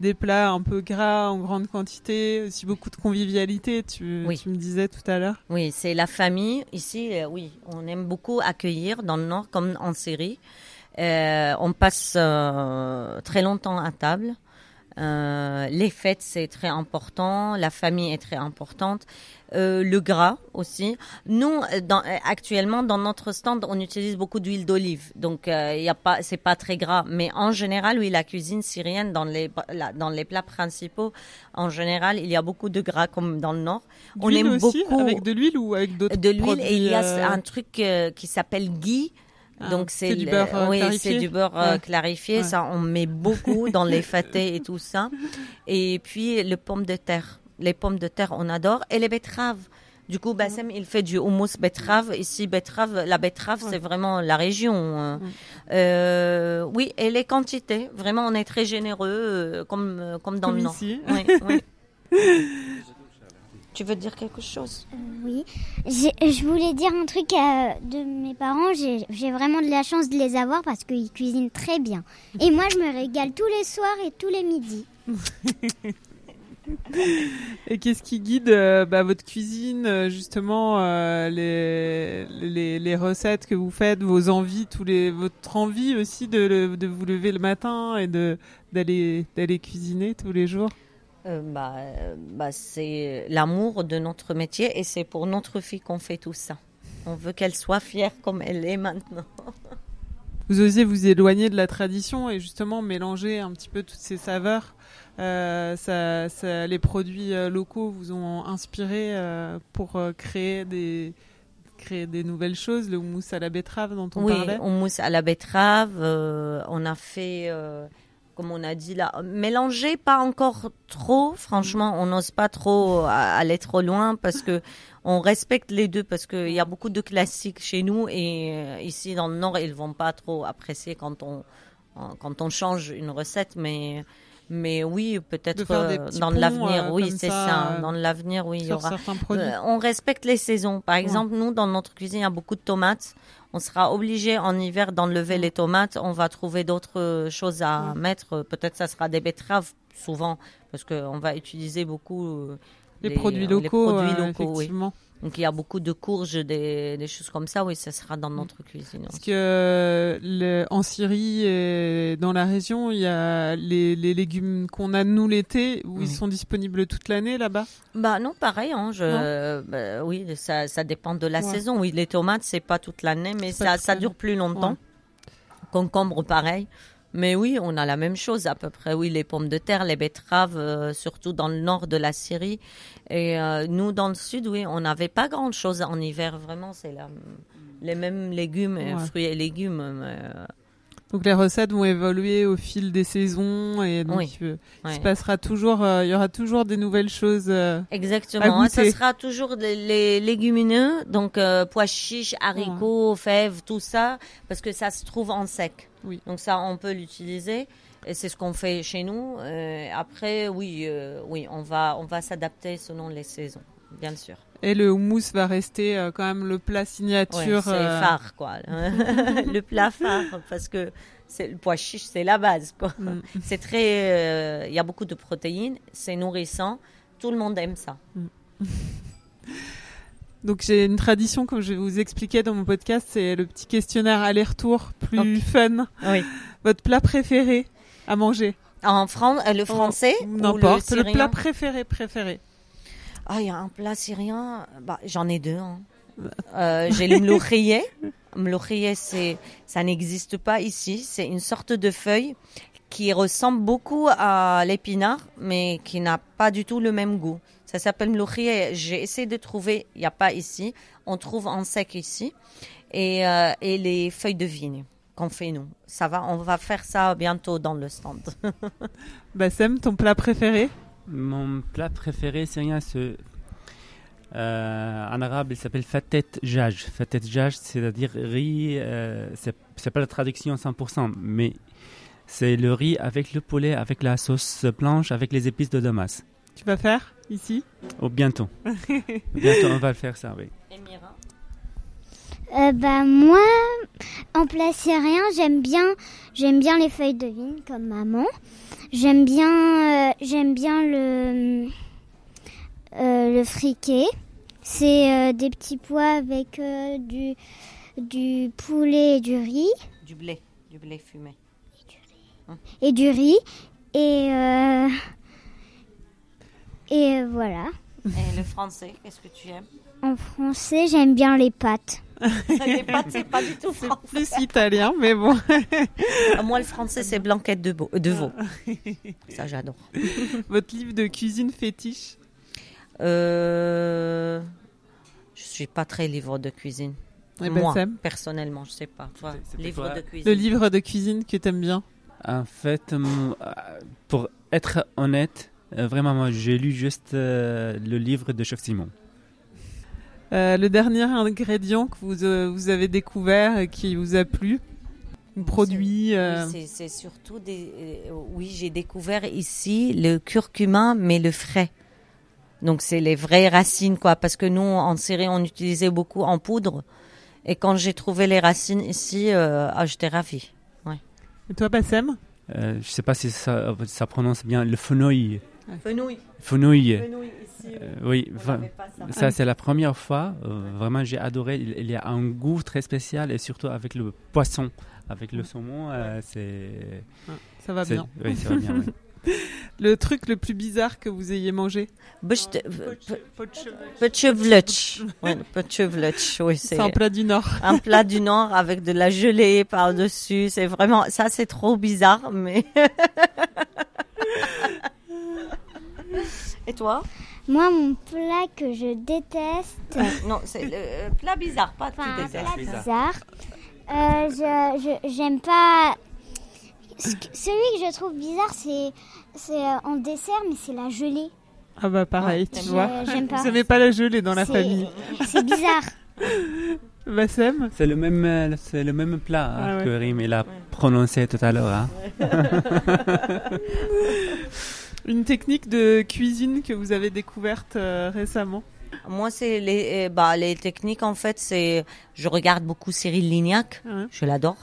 des plats un peu gras en grande quantité, aussi beaucoup de convivialité, tu, Oui. tu me disais tout à l'heure. Oui, c'est la famille. Ici, euh, oui, on aime beaucoup accueillir dans le Nord comme en Syrie. Euh, on passe euh, très longtemps à table. Les fêtes, c'est très important. La famille est très importante. Euh, le gras aussi. Nous, euh, dans, euh, actuellement, dans notre stand, on utilise beaucoup d'huile d'olive. Donc, euh, y a pas, c'est pas très gras. Mais en général, oui, la cuisine syrienne, dans les, la- dans les plats principaux, en général, il y a beaucoup de gras comme dans le Nord. On aime aussi, beaucoup avec de l'huile ou avec d'autres de l'huile produits, et il y a un truc euh, qui s'appelle ghee. Ah, Donc c'est c'est du beurre, euh, oui, clarifié c'est du beurre euh, Ouais. clarifié. Ouais. Ça, on met beaucoup dans les fatés et tout ça. Et puis le pomme de terre. Les pommes de terre, on adore. Et les betteraves. Du coup, Bassem, il fait du houmous betterave. Ici, betterave, la betterave, c'est vraiment la région. euh. Euh, oui, et les quantités. Vraiment, on est très généreux, euh, comme, euh, comme dans Comme le Nord. ici. Oui, oui. tu veux dire quelque chose? Oui. Je voulais dire un truc euh, de mes parents. J'ai j'ai vraiment de la chance de les avoir parce qu'ils cuisinent très bien. Et moi, je me régale tous les soirs et tous les midis. Et qu'est-ce qui guide euh, bah, votre cuisine, euh, justement, euh, les, les, recettes que vous faites, vos envies, tous les, votre envie aussi de, de vous lever le matin et d'aller d'aller cuisiner tous les jours? Bah, bah, c'est l'amour de notre métier et c'est pour notre fille qu'on fait tout ça. On veut qu'elle soit fière comme elle est maintenant. Vous osiez vous éloigner de la tradition et justement mélanger un petit peu toutes ces saveurs. Euh, ça, ça- les produits euh, locaux vous ont inspiré euh, pour créer des créer des nouvelles choses, le houmous à la betterave dont on oui, parlait? on mousse à la betterave. euh, on a fait, comme on a dit là, mélanger pas encore trop. Franchement, on n'ose pas trop aller trop loin parce que on respecte les deux parce qu'il y a beaucoup de classiques chez nous et euh, ici dans le Nord, ils vont pas trop apprécier quand on quand on change une recette, mais mais oui, peut-être euh, dans l'avenir, euh, oui, c'est ça, ça. Dans l'avenir, oui, il y aura. Euh, on respecte les saisons. Par exemple, nous, dans notre cuisine, il y a beaucoup de tomates. On sera obligé en hiver d'enlever les tomates. On va trouver d'autres choses à mettre. Peut-être ça sera des betteraves, souvent, parce qu'on va utiliser beaucoup les, les- produits les produits euh, locaux, oui. Donc il y a beaucoup de courges, des, des choses comme ça. Oui, ça sera dans notre cuisine. Parce aussi. que euh, le- en Syrie et dans la région, il y a les, les légumes qu'on a nous l'été, où ils sont disponibles toute l'année là-bas? Bah non, pareil. Hein, je, bah, oui, ça, ça dépend de la Ouais. saison. Oui, les tomates, c'est pas toute l'année, mais ça, ça dure plus longtemps. Ouais. Concombre, pareil. Mais oui, on a la même chose à peu près. Oui, les pommes de terre, les betteraves, euh, surtout dans le nord de la Syrie. Et euh, nous, dans le sud, oui, on n'avait pas grand-chose en hiver. Vraiment, c'est les mêmes légumes, euh, Ouais. fruits et légumes. mais, Donc les recettes vont évoluer au fil des saisons et donc Oui. euh, il se passera toujours, euh, il y aura toujours des nouvelles choses. euh, Exactement. à hein, Ça sera toujours les, les légumineux, donc euh, pois chiches, haricots, fèves, tout ça, parce que ça se trouve en sec. Oui. Donc ça, on peut l'utiliser. Et c'est ce qu'on fait chez nous. Euh, après, oui, oui, on va, on va s'adapter selon les saisons, bien sûr. Et le houmous va rester euh, quand même le plat Ouais, signature. c'est euh, phare, quoi. le plat phare, parce que c'est le pois chiche, c'est la base, quoi. Mm. C'est très, euh, il y a beaucoup de protéines, c'est nourrissant. Tout le monde aime ça. Donc j'ai une tradition comme je vous expliquais dans mon podcast, c'est le petit questionnaire aller-retour plus fun. Oui. Votre plat préféré à manger? En France, le français Oh, ou le N'importe. Le, plat préféré préféré. Ah, il y a un plat syrien. Bah, j'en ai deux. hein. Euh, j'ai le mloukhiyeh. Mloukhiyeh, c'est, ça n'existe pas ici. C'est une sorte de feuille qui ressemble beaucoup à l'épinard, mais qui n'a pas du tout le même goût. Ça s'appelle mloukhiyeh. J'ai essayé de trouver. Il n'y a pas ici. On trouve en sec ici. Et, euh, et les feuilles de vigne qu'on fait nous. Ça va, on va faire ça bientôt dans le stand. Bassem, ton plat préféré? Mon plat préféré syrien, c'est Euh, en arabe, il s'appelle fatet jaj. Fatet jaj, c'est-à-dire riz. Euh, c'est c'est pas la traduction 100%, mais c'est le riz avec le poulet, avec la sauce blanche, avec les épices de Damas. Tu vas faire ici? Oh, bientôt. bientôt, on va le faire ça, oui. Euh, bah moi, en syrien, j'aime bien, j'aime bien les feuilles de vigne comme maman. J'aime bien, euh, j'aime bien le euh, le friquet. C'est des petits pois avec du du poulet et du riz Du blé, du blé fumé. et du riz et euh, et euh, voilà. Et le français, qu'est-ce que tu aimes? En français, j'aime bien les pâtes. Les pâtes, c'est pas du tout C'est français. plus italien, mais bon. Moi, le français, c'est blanquette de, veau- de veau. Ça, j'adore. Votre livre de cuisine fétiche Euh, je suis pas très livre de cuisine. Eh ben, Moi, personnellement, je sais pas. Toi, livre de cuisine. le livre de cuisine que t'aimes bien En fait, euh, pour être honnête, euh, vraiment, moi, j'ai lu juste euh, le livre de Chef Simon. Euh, Le dernier ingrédient que vous, euh, vous avez découvert et qui vous a plu Un produit euh, Oui, c'est- c'est surtout des. euh, oui, j'ai découvert ici le curcuma, mais le frais. Donc c'est les vraies racines, quoi. Parce que nous, en Syrie, on utilisait beaucoup en poudre. Et quand j'ai trouvé les racines ici, euh, ah, j'étais ravie. Et toi, Bassem? Euh, je sais pas si ça, ça prononce bien le fenouil. Fenouil. Fenouil. ici. Euh, oui, va- ça c'est la première fois. euh, vraiment, j'ai adoré. Il, il y a un goût très spécial et surtout avec le poisson, avec le saumon, euh, c'est. Ça va c'est- bien. Oui, ça va bien. oui. Le truc le plus bizarre que vous ayez mangé oui, C'est un plat du Nord. un plat du Nord avec de la gelée par-dessus. C'est vraiment, ça c'est trop bizarre, mais. Et toi Moi, mon plat que je déteste, Non, c'est le euh, plat bizarre, pas enfin tu un détestes. plat bizarre, euh, je je- j'aime pas. Ce Celui que je trouve bizarre, c'est c'est euh, en dessert, mais c'est la gelée. Ah bah pareil, Ouais, tu vois. J'aime pas. Vous aimez pas la gelée dans la C'est- famille. C'est bizarre. Bassem C'est le même, euh, c'est le même plat hein, Ah ouais. que Rim il a prononcé tout à l'heure. hein. Une technique de cuisine que vous avez découverte euh, récemment Moi, c'est les, euh, bah, les techniques, en fait, c'est. Je regarde beaucoup Cyril Lignac. Ouais. Je l'adore.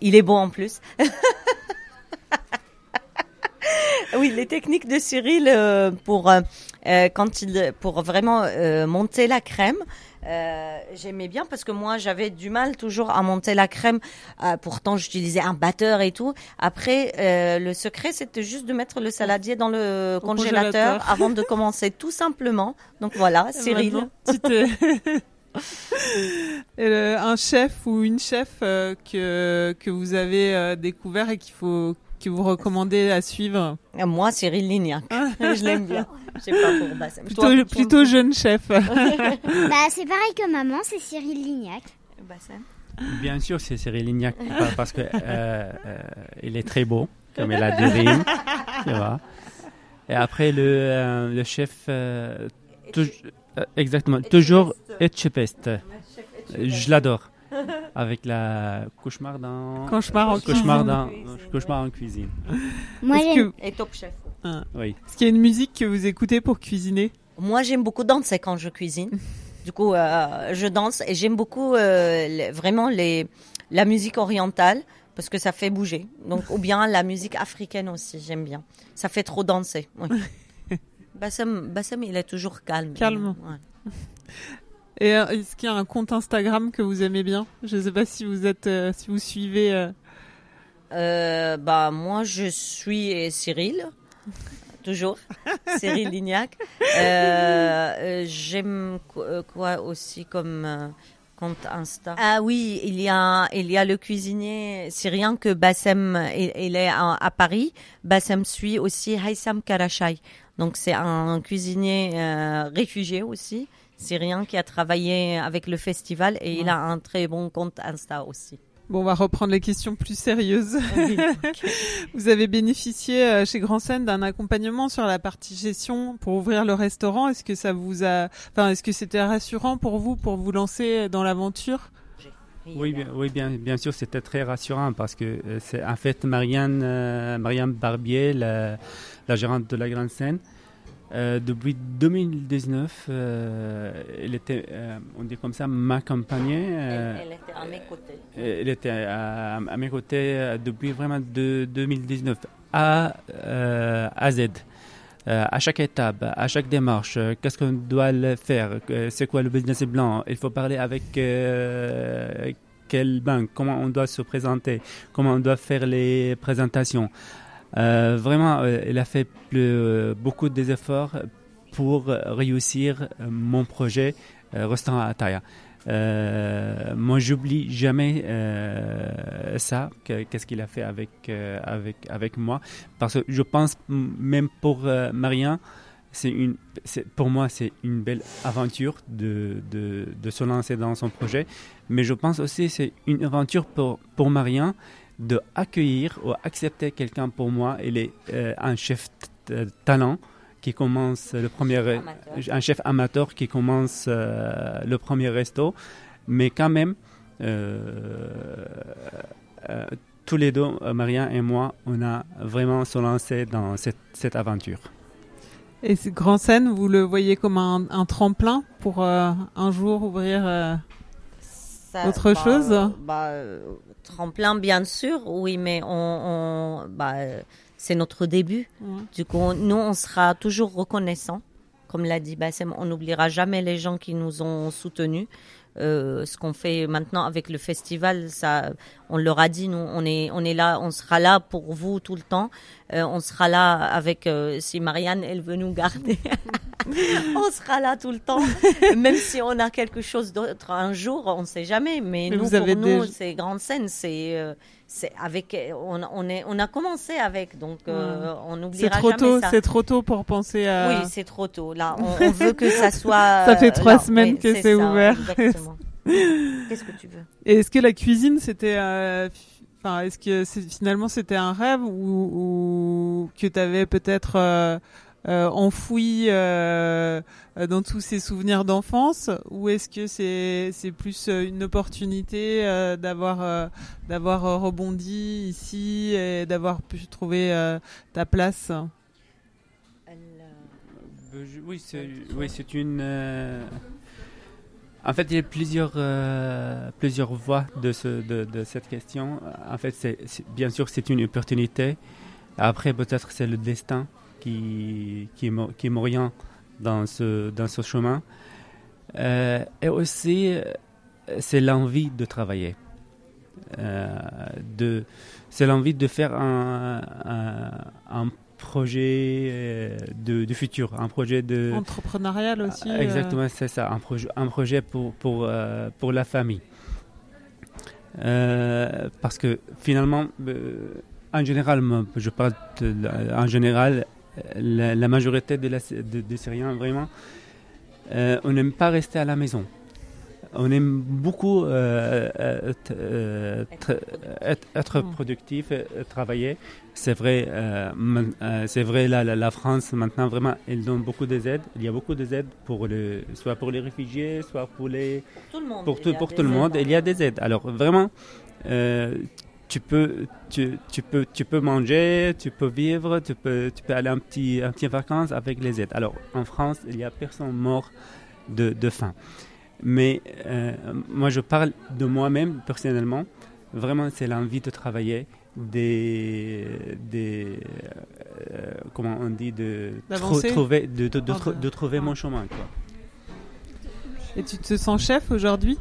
Il est beau en plus. oui, les techniques de Cyril euh, pour, euh, euh, quand il, pour vraiment euh, monter la crème. J'aimais bien parce que moi j'avais du mal toujours à monter la crème. Pourtant j'utilisais un batteur et tout. Après le secret c'était juste de mettre le saladier dans le congélateur, congélateur. avant de commencer tout simplement. Donc voilà, Cyril. Maintenant, tu te- Et le- un chef ou une chef que, que vous avez découvert et qu'il faut que vous recommandez à suivre Euh, Moi, Cyril Lignac. je l'aime bien. Je sais pas pour Bassem. Plutôt, Toi, tu aimes plutôt jeune chef. bah, c'est pareil que maman, c'est Cyril Lignac. Bassem Bien sûr, c'est Cyril Lignac pa- parce que euh, euh, il est très beau, comme il a dit Rim, tu vois. Et après le, euh, le chef, euh, euh, exactement, toujours Etchepest. Je l'adore. Avec la cauchemar dans Cauchemar en cauchemar cuisine. dans cauchemar en cuisine. Moi, Est-ce j'aime. que- Et Top Chef. Oui. est-ce qu'il y a une musique que vous écoutez pour cuisiner? Moi, j'aime beaucoup danser quand je cuisine. Du coup, euh, je danse et j'aime beaucoup euh, vraiment les, la musique orientale parce que ça fait bouger. Donc, ou bien la musique africaine aussi, j'aime bien. Ça fait trop danser. Oui. Bassem, Bassem, il est toujours calme. Calme. Ouais. Et euh, est-ce qu'il y a un compte Instagram que vous aimez bien? Je ne sais pas si vous êtes, euh, si vous suivez. euh, Euh, bah moi je suis Cyril, toujours Cyril Lignac. J'aime qu- quoi aussi comme compte Insta? Ah oui, il y a il y a le cuisinier syrien que Bassem il, il est à, à Paris. Bassem suit aussi Haïsam Karachay. Donc c'est un cuisinier euh, réfugié aussi syrien qui a travaillé avec le festival et il a un très bon compte Insta aussi. Bon, on va reprendre les questions plus sérieuses. Oui. Vous avez bénéficié euh, chez Grand Seine d'un accompagnement sur la partie gestion pour ouvrir le restaurant. Est-ce que ça vous a, enfin, est-ce que c'était rassurant pour vous pour vous lancer dans l'aventure? Oui, bien, oui, bien, bien sûr, c'était très rassurant parce que euh, c'est en fait Marianne, euh, Marianne Barbier, la, la gérante de la Grande Seine. Euh, depuis 2019, euh, elle était, euh, on dit comme ça, m'accompagnait. euh, Elle, elle était à mes côtés. elle était à, à mes côtés depuis vraiment de 2019 à, à Z. À chaque étape, à chaque démarche, qu'est-ce qu'on doit le faire, c'est quoi le business plan, il faut parler avec quelle banque, comment on doit se présenter, comment on doit faire les présentations? Euh, vraiment, euh, elle a fait euh, beaucoup des efforts pour réussir euh, mon projet euh, restaurant à Taya. Euh, moi, j'oublie jamais euh, ça, que- qu'est-ce qu'il a fait avec, euh, avec, moi. Parce que je pense, même pour euh, Marien, une, pour moi, c'est une belle aventure de, de, de se lancer dans son projet. Mais je pense aussi que c'est une aventure pour, pour Marien de accueillir ou accepter quelqu'un pour moi. Il est euh, un chef euh, talent qui commence le premier, Amateur. un chef amateur qui commence euh, le premier resto, mais quand même, euh, euh, tous les deux, Marien et moi, on a vraiment se lancé dans cette, cette aventure. Et ce Grand Seine, vous le voyez comme un, un tremplin pour euh, un jour ouvrir euh, Ça, Autre bah, chose bah, Tremplin, bien sûr, oui, mais on, on- bah, c'est notre début. Ouais. Du coup, nous, on sera toujours reconnaissants. Comme l'a dit Bassem, on n'oubliera jamais les gens qui nous ont soutenus. Euh, ce qu'on fait maintenant avec le festival, ça, on leur a dit, nous, on est, on est là, on sera là pour vous tout le temps. Euh, on sera là avec, euh, si Marianne, elle veut nous garder, on sera là tout le temps. Même si on a quelque chose d'autre un jour, on ne sait jamais. Mais, Mais nous, pour nous, déjà- c'est grande scène, c'est, euh, c'est avec, on, on est, on a commencé avec, donc euh, on C'est n'oubliera jamais tôt, ça. c'est trop tôt pour penser à. Oui, c'est trop tôt. Là, on, on veut que ça soit. Ça fait euh, trois là. semaines Oui, que c'est ouvert. Exactement. Qu'est-ce que tu veux? Et est-ce que la cuisine, c'était, euh, fi- enfin, est-ce que c'est- finalement c'était un rêve ou, ou que tu avais peut-être euh, euh, enfoui euh, dans tous ces souvenirs d'enfance, ou est-ce que c'est c'est plus euh, une opportunité euh, d'avoir euh, d'avoir rebondi ici et d'avoir pu trouver euh, ta place? Oui, c'est oui, c'est une. euh, En fait, il y a plusieurs, euh, plusieurs voies de, ce, de, de cette question. En fait, c'est, c'est- bien sûr, c'est une opportunité. Après, peut-être c'est le destin qui, qui, qui m'oriente dans ce, dans ce chemin. Euh, et aussi, euh, c'est l'envie de travailler. Euh, de, c'est l'envie de faire un, un, un projet de, de futur, un projet de... entrepreneurial aussi. euh, Exactement, c'est ça, un, projet un projet pour, pour, pour la famille. Parce que finalement, en général, je parle de en général, la, la majorité de la- de- des Syriens, vraiment, euh, on n'aime pas rester à la maison. On aime beaucoup euh, euh, euh, être, être Mm. productif, travailler. C'est vrai, c'est vrai. La, France maintenant vraiment, elle donne beaucoup d'aides. Il y a beaucoup d'aides pour le, soit pour les réfugiés, soit pour les, Tout le monde. pour il tout, y a pour des tout le aides, monde. hein. Il y a des aides. Alors vraiment, tu peux, tu, tu peux, tu peux manger, tu peux vivre, tu peux, tu peux aller un petit, un petit vacances avec les aides. Alors en France, il y a personne mort de, de faim. Mais euh, moi, je parle de moi-même personnellement. Vraiment, c'est l'envie de travailler, des, des euh, comment on dit, de trouver, de, de, de, tr- de- de trouver mon chemin. Quoi. Et tu te sens chef aujourd'hui?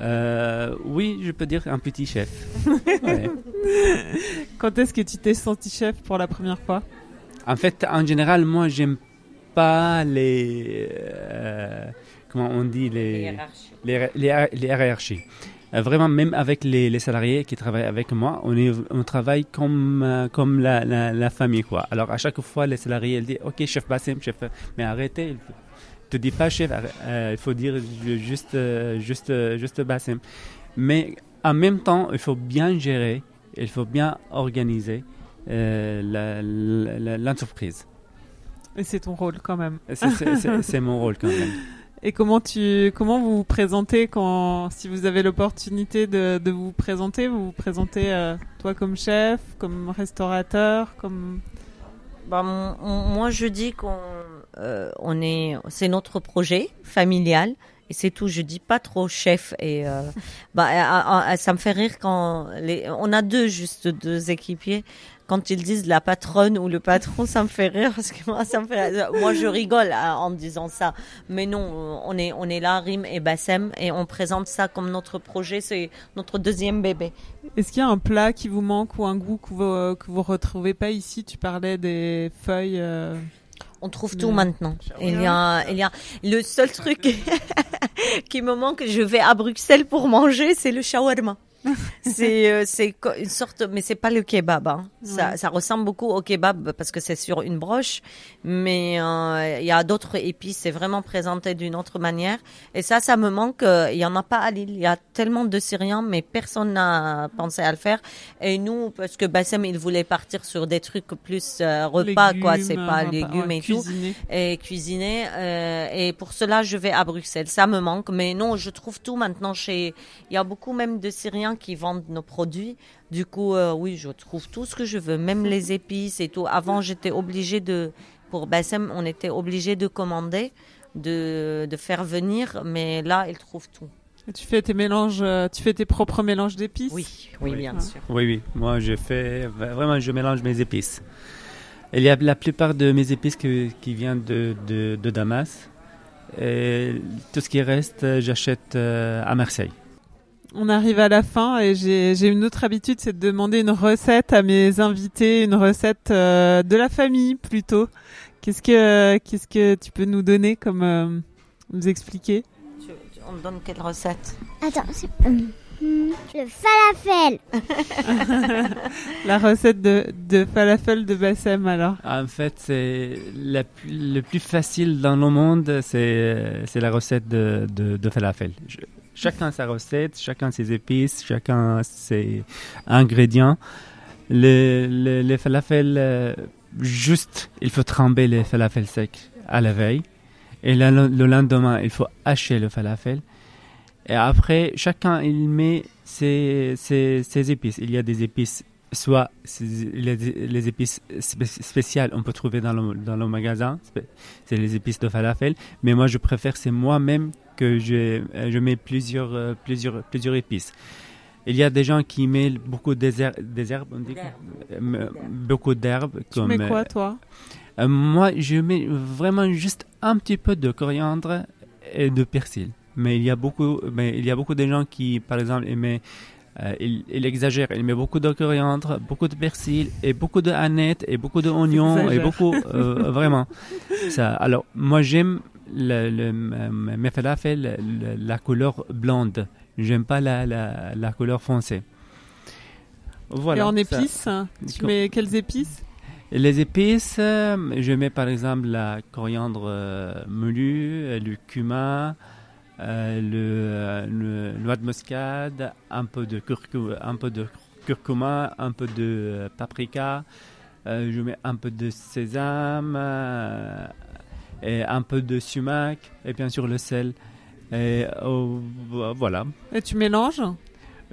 Euh, oui, je peux dire un petit chef. Ouais. Quand est-ce que tu t'es senti chef pour la première fois? En fait, en général, moi, j'aime pas les. euh, comment on dit les. Les, les, les hiérarchies. Euh, vraiment, même avec les, les salariés qui travaillent avec moi, on, est, on travaille comme, euh, comme la, la, la famille. Quoi. Alors, à chaque fois, les salariés ils disent Ok, chef Bassem, chef. Mais arrêtez, te dis pas chef, euh, il faut dire ju- juste, euh, juste, euh, juste Bassem. Mais en même temps, il faut bien gérer, il faut bien organiser euh, l'entreprise. Et c'est ton rôle quand même. C'est- mon rôle quand même. Et comment tu comment vous vous présentez quand si vous avez l'opportunité de, de vous présenter, vous vous présentez euh, toi comme chef, comme restaurateur, comme Bah, m- moi, je dis qu'on euh, on est, c'est notre projet familial. Et c'est tout. Je dis pas trop chef. Et euh, bah, ça me fait rire quand les, on a deux juste deux équipiers. Quand ils disent la patronne ou le patron, ça me fait rire parce que moi, ça me fait. Moi, je rigole hein, en disant ça. Mais non, on est on est là, Rim et Bassem, et on présente ça comme notre projet. C'est notre deuxième bébé. Est-ce qu'il y a un plat qui vous manque ou un goût que vous euh, que vous retrouvez pas ici? Tu parlais des feuilles. euh, On trouve tout maintenant. Il y a, il y a le seul truc qui me manque. Je vais à Bruxelles pour manger, c'est le shawarma. c'est euh, c'est une sorte, mais c'est pas le kebab. Hein. Ça, Ouais. ça ressemble beaucoup au kebab parce que c'est sur une broche, mais euh, il y a d'autres épices. C'est vraiment présenté d'une autre manière. Et ça, ça me manque. euh, Il y en a pas à Lille. Il y a tellement de Syriens, mais personne n'a pensé à le faire. Et nous, parce que Bassem, il voulait partir sur des trucs plus euh, repas, quoi. C'est légumes, pas euh, légumes ouais, et tout et cuisiner. et pour cela, je vais à Bruxelles. Ça me manque. Mais non, je trouve tout maintenant chez. Il y a beaucoup même de Syriens qui vendent nos produits. Du coup, euh, oui, je trouve tout ce que je veux, même les épices et tout. Avant, j'étais obligée de. Pour Bassem, on était obligé de commander, de, de faire venir. Mais là, ils trouvent tout. Et tu fais tes mélanges, euh, tu fais tes propres mélanges d'épices? Oui, oui, Oui. bien Ouais. sûr. Oui, oui. Moi, je fais vraiment, je mélange mes épices. Il y a la plupart de mes épices que- qui viennent de, de, de Damas. Et tout ce qui reste, euh, j'achète à Marseille. On arrive à la fin et j'ai une autre habitude, c'est de demander une recette à mes invités, une recette euh, de la famille plutôt. Qu'est-ce que qu'est-ce que tu peux nous donner comme euh, nous expliquer? Tu- tu- on me donne quelle recette? Attends, c'est- euh, hmm, le falafel. La recette de, de falafel de Bassem alors. En fait, c'est la plus- le plus facile dans le monde, c'est c'est la recette de, de, de falafel. Je- chacun sa recette, chacun ses épices, chacun ses ingrédients. Les, les, falafels, euh, juste, il faut tremper les falafels secs à la veille. Et le, le lendemain, il faut hacher le falafel. Et après, chacun, il met ses, épices. Il y a des épices soit les, épices spé- spéciales on peut trouver dans le, magasin, c'est les épices de falafel, mais moi je préfère c'est moi-même que je, euh, je mets plusieurs, euh, plusieurs, plusieurs épices. Il y a des gens qui mettent beaucoup des, her- des herbes, on dit quoi beaucoup d'herbes. Tu comme, mets quoi euh, toi? euh, Moi je mets vraiment juste un petit peu de coriandre et de persil. Mais il y a beaucoup, mais il y a beaucoup de gens qui, par exemple, ils mettent euh, il, il exagère, il met beaucoup de coriandre, beaucoup de persil et beaucoup de hannette et beaucoup d'oignons et beaucoup euh, vraiment. Ça, alors moi j'aime le, le, m- mes falafels la couleur blonde. J'aime pas la, la, la couleur foncée. Voilà. Et en ça. épices, tu mets quelles épices? Les épices, euh, je mets par exemple la coriandre euh, moulue, euh, le cumin, euh, le, euh, noix de muscade, un peu de, curcu- un peu de curcuma, un peu de euh, paprika, euh, je mets un peu de sésame, euh, et un peu de sumac, et bien sûr le sel. Et euh, voilà, Et tu mélanges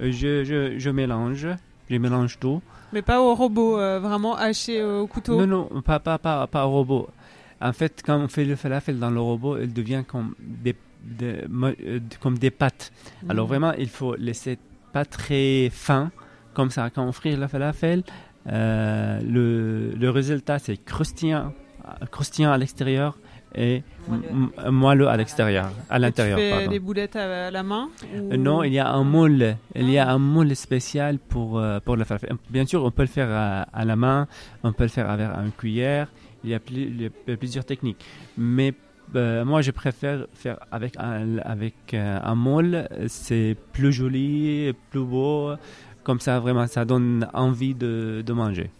je, je, je mélange, je mélange tout. Mais pas au robot, euh, vraiment haché au couteau. Non, non, pas, pas, pas, pas au robot. En fait, quand on fait le falafel dans le robot, il devient comme des, des- euh, comme des pâtes. Alors Mhm. vraiment, il faut laisser pas très fin, comme ça. Quand on frit le falafel, euh, le, le résultat c'est croustillant, euh, croustillant à l'extérieur et moelleux à l'extérieur, à l'intérieur. Tu fais pardon. les boulettes à, la main ou- Euh, Non, il y a un moule. Il y a un moule spécial pour, euh, pour le falafel. Bien sûr, on peut le faire à, à la main, on peut le faire avec une cuillère. Il y a, pli- il y a plusieurs techniques. Mais euh, moi, je préfère faire avec un, avec, euh, un moule. C'est plus joli, plus beau. Comme ça, vraiment, ça donne envie de, de manger.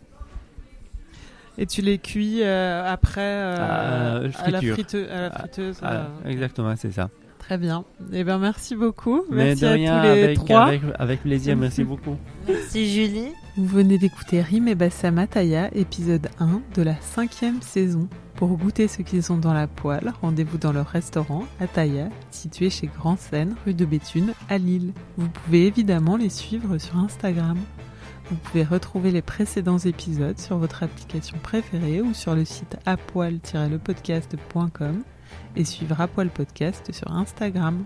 Et tu les cuis euh, après euh, Euh, à, la friteuse, à la friteuse. Exactement, c'est ça. Très bien. Eh ben merci beaucoup. Mais merci de à tous les avec, trois. avec, avec plaisir, merci beaucoup. Merci Julie. Vous venez d'écouter Rim et Bassam Ataya, épisode 1 de la cinquième saison. Pour goûter ce qu'ils ont dans la poêle, rendez-vous dans leur restaurant Ataya, situé chez Grand Seine, rue de Béthune, à Lille. Vous pouvez évidemment les suivre sur Instagram. Vous pouvez retrouver les précédents épisodes sur votre application préférée ou sur le site apoil-lepodcast.com et suivre Apoil Podcast sur Instagram.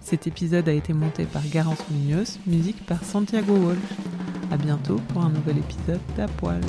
Cet épisode a été monté par Garance Munoz, musique par Santiago Walsh. À bientôt pour un nouvel épisode d'Apoil.